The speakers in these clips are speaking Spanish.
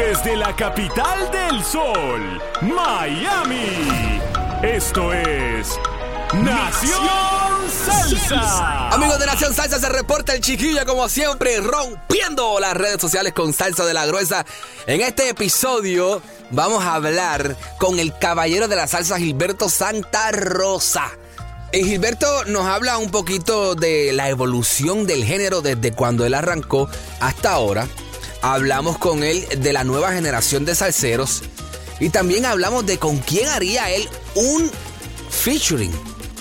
Desde la capital del sol, Miami. Esto es Nación Salsa. Amigos de Nación Salsa, se reporta el chiquillo como siempre, rompiendo las redes sociales con salsa de la gruesa. En este episodio vamos a hablar con el caballero de la salsa Gilberto Santa Rosa. Y Gilberto nos habla un poquito de la evolución del género desde cuando él arrancó hasta ahora. Hablamos con él de la nueva generación de salseros. Y también hablamos de con quién haría él un featuring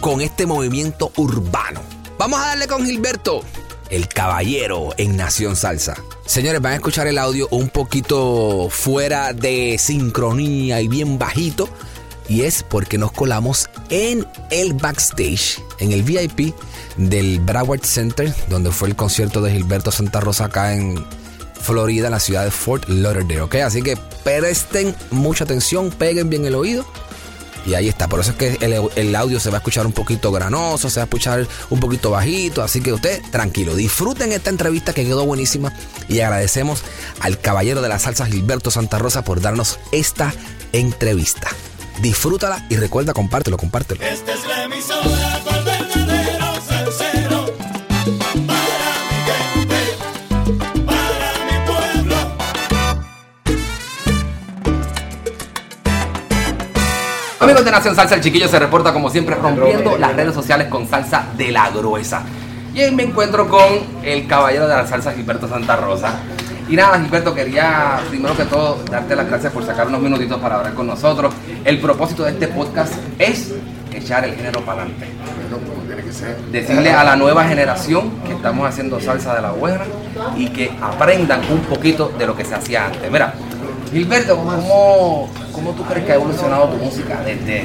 con este movimiento urbano. Vamos a darle con Gilberto, el caballero en Nación Salsa. Señores, van a escuchar el audio un poquito fuera de sincronía y bien bajito. Y es porque nos colamos en el backstage, en el VIP del Broward Center, donde fue el concierto de Gilberto Santa Rosa acá en Florida, en la ciudad de Fort Lauderdale, ¿ok? Así que presten mucha atención, peguen bien el oído. Y ahí está, por eso es que el, el, audio se va a escuchar un poquito granoso, se va a escuchar un poquito bajito, así que usted tranquilo, disfruten esta entrevista que quedó buenísima y agradecemos al caballero de la salsa Gilberto Santa Rosa por darnos esta entrevista. Disfrútala y recuerda, compártelo, compártelo. Esta es la emisora de Nación Salsa, el chiquillo se reporta como siempre rompiendo las redes sociales con salsa de la gruesa. Y hoy me encuentro con el caballero de la salsa Gilberto Santa Rosa. Y nada, Gilberto, quería primero que todo darte las gracias por sacar unos minutitos para hablar con nosotros. El propósito de este podcast es echar el género para adelante. Decirle a la nueva generación que estamos haciendo salsa de la buena y que aprendan un poquito de lo que se hacía antes. Mira, Gilberto, ¿cómo, cómo tú crees que ha evolucionado tu música desde,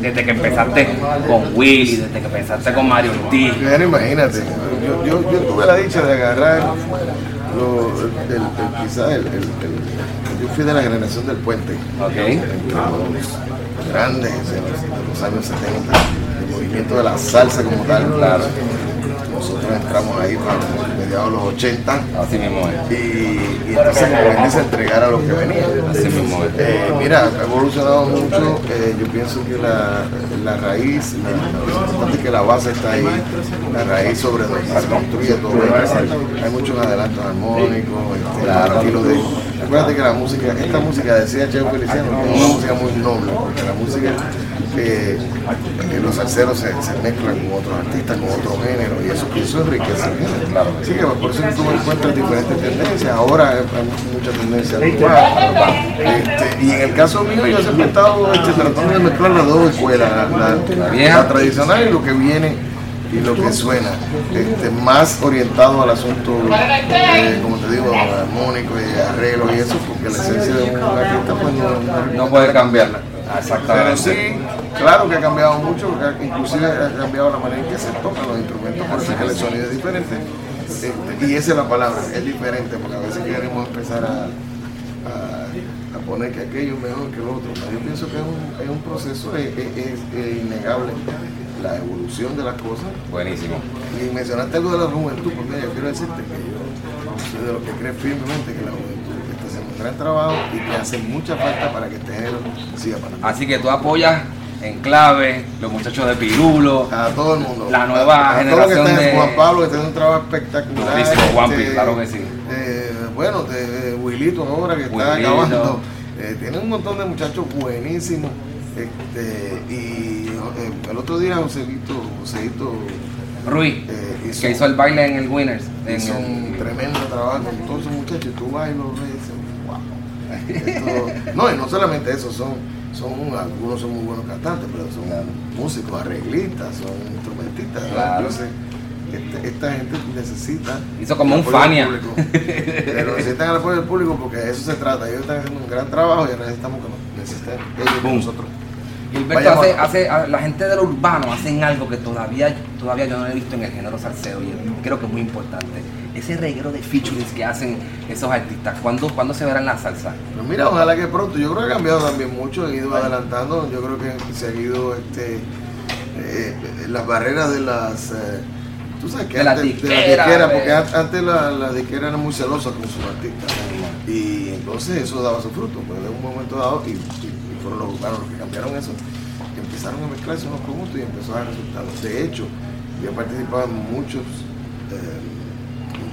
desde que empezaste con Willy, desde que empezaste con Mario Ortiz? Bueno, imagínate, yo, yo, yo tuve la dicha de agarrar lo, el- quizás el, el- el- yo fui de la generación del puente, Ok. los grandes de los años 70, el movimiento de la salsa como tal, claro. Nosotros entramos ahí para mediados de los 80 Así mismo es. y, y entonces como quien dice entregar a los que venían. Así mismo es. Eh, mira, ha evolucionado mucho. eh, yo pienso que la, la raíz, lo importante es que la base está ahí, la raíz sobre donde se construye todo. Hay muchos adelantos armónicos, este, de. Acuérdate que la música, esta música decía Cheo Feliciano, que es una música muy noble, porque la música, eh, los salseros se, se mezclan con otros artistas, con otros géneros, y eso, eso enriquece el género. Claro. Así que por eso tú encuentras diferentes tendencias. Ahora hay hay mucha tendencia actual. Este, y en el caso mío, yo siempre he estado este, tratando de mezclar las dos escuelas, la, la- vieja. la tradicional y lo que viene y lo que suena, este, más orientado al asunto, eh, como te digo, armónico y arreglo y eso, porque la esencia de un artista pues no, No puede cambiarla. Pero sí, claro que ha cambiado mucho, porque inclusive ha cambiado la manera en que se tocan los instrumentos, por eso es que el sonido es diferente. Este, y esa es la palabra, es diferente, porque a veces queremos empezar a, a- a poner que aquello es mejor que lo otro. Pero yo pienso que es un, es un proceso, es, es- innegable la evolución de las cosas. Buenísimo. Y mencionaste algo de la juventud, mira, yo quiero decirte que yo soy de los que cree firmemente que la juventud gran trabajo y que hace mucha falta para que este género siga para. Así que tú apoyas en clave, los muchachos de Pirulo. A todo el mundo. La nueva A- a generación todo lo que está, de- Juan Pablo, que haciendo un trabajo espectacular. Buenísimo, Este, claro que sí. eh, bueno, de, Wilito ahora que está Wilito. acabando. Eh, tiene un montón de muchachos buenísimos. Este, y eh, el otro día Joséito, Joséito Rui, eh, hizo, que hizo el baile en el Winners. En hizo el- un tremendo trabajo con todos esos muchachos. Tú vas y los ves. Esto- no, y no solamente eso, son, son algunos son muy buenos cantantes, pero son músicos, arreglistas, son instrumentistas. Claro. Sé, este- esta gente necesita. Hizo como el un apoyo del Fania. público. Pero necesitan el apoyo del público porque de eso se trata. Ellos están haciendo un gran trabajo y necesitamos que nos necesiten ellos de Boom. nosotros. Gilberto hace, hace, la gente del urbano hacen algo que todavía, todavía yo no he visto en el género salsero y creo que es muy importante. Ese reguero de featurings que hacen esos artistas, ¿cuándo, ¿cuándo se verá en la salsa? Pues mira, ojalá que pronto. Yo creo que ha cambiado también mucho, he ido adelantando. Yo creo que se han ido este, eh, las barreras de las. eh, tú sabes que De antes, de las disqueras, disqueras, de- porque an- antes la, la disquera era muy celosa con sus artistas. Y entonces eso daba su fruto. Pero en un momento dado, y, fueron los urbanos los que cambiaron eso, que empezaron a mezclarse unos con otros y empezó a dar resultados. De hecho, yo he participado en muchos, eh,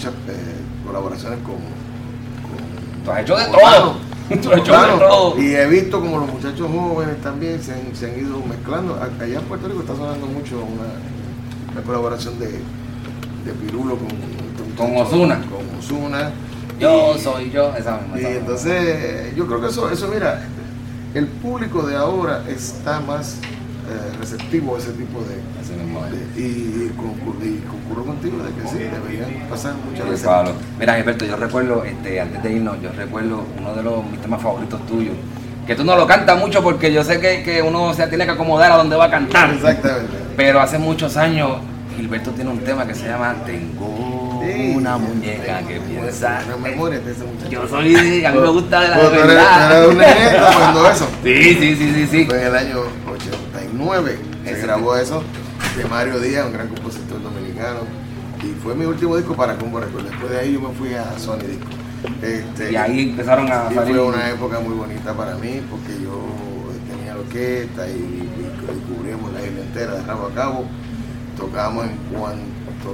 muchas eh, colaboraciones con, con Tú has hecho de todo. Tú has hecho de todo. Y he visto como los muchachos jóvenes también se han, se han ido mezclando. Allá en Puerto Rico está sonando mucho una, una colaboración de, de Pirulo con, Con Ozuna. Con Ozuna. Yo Y- soy yo, esa misma. Y entonces yo creo que eso, eso mira, el público de ahora está más eh, receptivo a ese tipo de, y, concur- y concurro contigo de que sí, deberían pasar muchas veces. Pablo. Mira, Gilberto, yo recuerdo, este, antes de irnos, yo recuerdo uno de los mis temas favoritos tuyos. Que tú no lo cantas mucho porque yo sé que, que uno se tiene que acomodar a donde va a cantar. Exactamente. Pero hace muchos años, Gilberto tiene un tema que se llama Tengo Sí, una muñeca que piensa. Una memoria de ese muchacho. Yo soy, a mí me gusta de la eres- verdad. tú eres un nenito cuando eso. Sí, sí, sí, sí, sí. Fue en el año 89 se grabó eso de Mario Díaz, un gran compositor dominicano. Y fue mi último disco para Combo Records. Después de ahí yo me fui a Sony Disco. Este, Y ahí empezaron a y salir. fue una época muy bonita para mí porque yo tenía la orquesta y, y- y cubríamos la isla entera de rabo a cabo. Tocábamos en cuanto,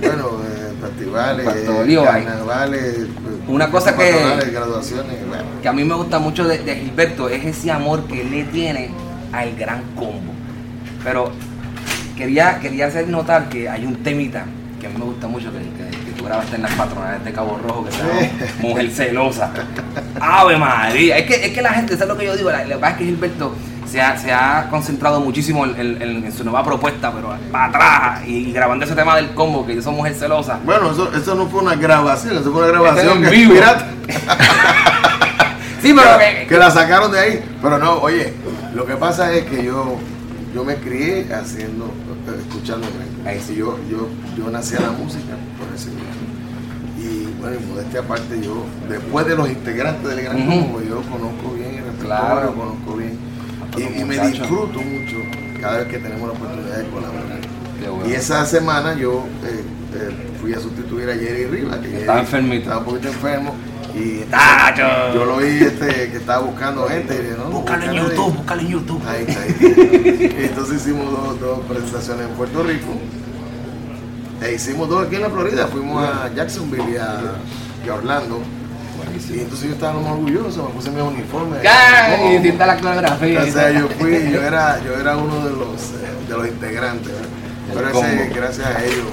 bueno, eh, festivales, carnavales, Una cosa que- graduaciones, bueno. que a mí me gusta mucho de, de Gilberto es ese amor que él le tiene al gran combo. Pero quería, quería hacer notar que hay un temita que a mí me gusta mucho, que, que- que tú grabaste en las patronales de Cabo Rojo, que se llama Mujer Celosa. Ave María, es que, es que la gente, eso es lo que yo digo, la, la verdad es que Gilberto se ha, se ha concentrado muchísimo en, en- en- en su nueva propuesta, pero para atrás, y, y grabando ese tema del combo, que yo soy Mujer Celosa. Bueno, eso, eso no fue una grabación, eso fue una grabación en que, vivo. Sí, pero que, que la sacaron de ahí. Pero no, oye, lo que pasa es que yo, yo me crié haciendo, escuchando Gran Ahí sí. Y yo, yo, yo nací a la música por ese grupo. Y bueno, y modestia aparte, yo, después de los integrantes del Gran. Combo, yo conozco bien el repertorio, Claro. conozco bien. Y, me disfruto mucho cada vez que tenemos la oportunidad de colaborar. Bueno. Y esa semana yo eh, eh, fui a sustituir a Jerry Rivas, que Estaba enfermito. Estaba un poquito enfermo. Y ¡Tacho! yo lo vi este, que estaba buscando gente. Y dije, no, Búscalo en. YouTube, búscalo en YouTube. Ahí está. Ahí. Y Entonces hicimos dos, dos presentaciones en Puerto Rico. E hicimos dos aquí en la Florida. Fuimos a Jacksonville y a, y a Orlando. Y entonces yo estaba muy orgulloso, me puse mi uniforme. ¡Ay! Oh. Hiciste la coreografía. O sea, yo fui, yo era, yo era uno de los, eh, de los integrantes. Pero ese, gracias a ellos,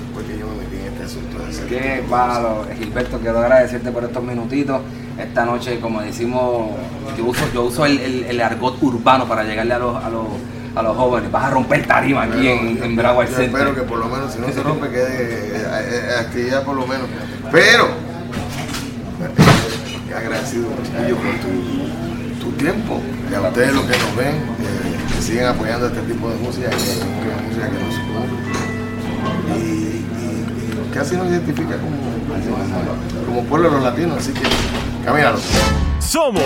asunto hacer Qué palo, Gilberto, quiero agradecerte por estos minutitos. Esta noche, como decimos, yo uso, yo uso el, el- el argot urbano para llegarle a los, a los, a los jóvenes. Vas a romper tarima aquí en, yo- en yo Center. espero que por lo menos, si no se rompe, quede eh, eh, actividad por lo menos. Pero, eh, agradecido chiquillo, por tu, tu tiempo, y a ustedes los que nos ven, eh, que siguen apoyando este tipo de música, que es música que nos y casi nos identifica como, como, como pueblo de los latinos, así que camínalo. Somos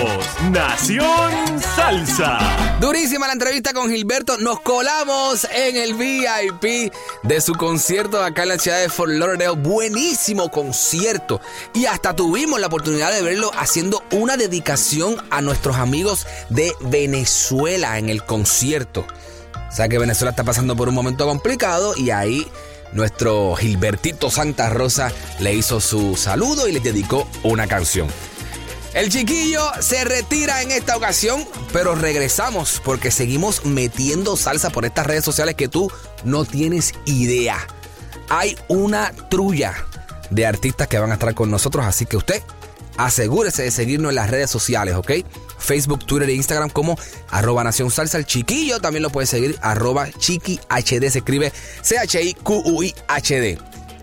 Nación Salsa. Durísima la entrevista con Gilberto. Nos colamos en el VIP de su concierto acá en la ciudad de Fort Lauderdale. Buenísimo concierto. Y hasta tuvimos la oportunidad de verlo haciendo una dedicación a nuestros amigos de Venezuela en el concierto. O sea que Venezuela está pasando por un momento complicado y ahí nuestro Gilbertito Santa Rosa le hizo su saludo y le dedicó una canción. El chiquillo se retira en esta ocasión, pero regresamos porque seguimos metiendo salsa por estas redes sociales que tú no tienes idea. Hay una trulla de artistas que van a estar con nosotros, así que usted asegúrese de seguirnos en las redes sociales, ¿ok? Facebook, Twitter e Instagram como arroba Nación Salsa. El chiquillo también lo puede seguir arroba Chiqui HD. Se escribe C-H-I-Q-U-I-H-D.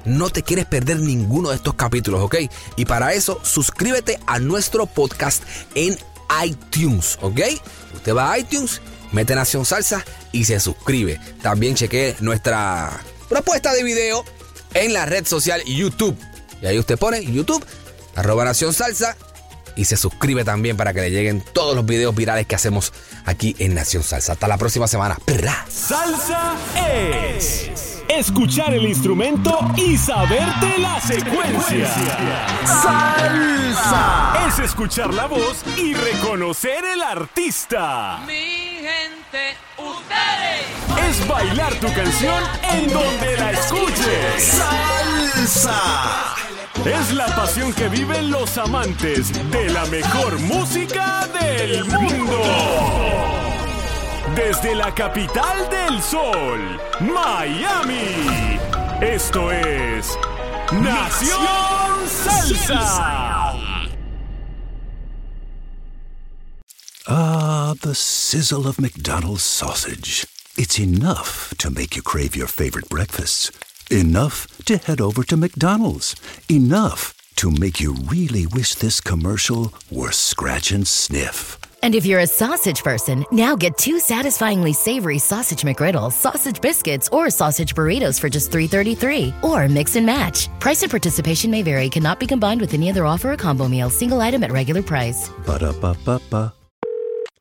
No te quieres perder ninguno de estos capítulos, ¿ok? Y para eso, suscríbete a nuestro podcast en iTunes, ¿ok? Usted va a iTunes, mete Nación Salsa y se suscribe. También chequee nuestra propuesta de video en la red social YouTube. Y ahí usted pone YouTube, arroba Nación Salsa y se suscribe también para que le lleguen todos los videos virales que hacemos aquí en Nación Salsa. Hasta la próxima semana. ¡Perra! Salsa es escuchar el instrumento y saberte la secuencia. Salsa es escuchar la voz y reconocer el artista. Mi gente, ustedes. Es bailar tu canción en donde la escuches. Salsa. Es la pasión que viven los amantes de la mejor música del mundo. Desde la capital del sol, Miami. Esto es Nación Salsa. Ah, the sizzle of McDonald's sausage. It's enough to make you crave your favorite breakfasts. Enough to head over to McDonald's. Enough to make you really wish this commercial were scratch and sniff. And if you're a sausage person, now get two satisfyingly savory sausage McGriddles, sausage biscuits, or sausage burritos for just $3.33. Or mix and match. Price and participation may vary, cannot be combined with any other offer or combo meal, single item at regular price. Ba-da-ba-ba-ba.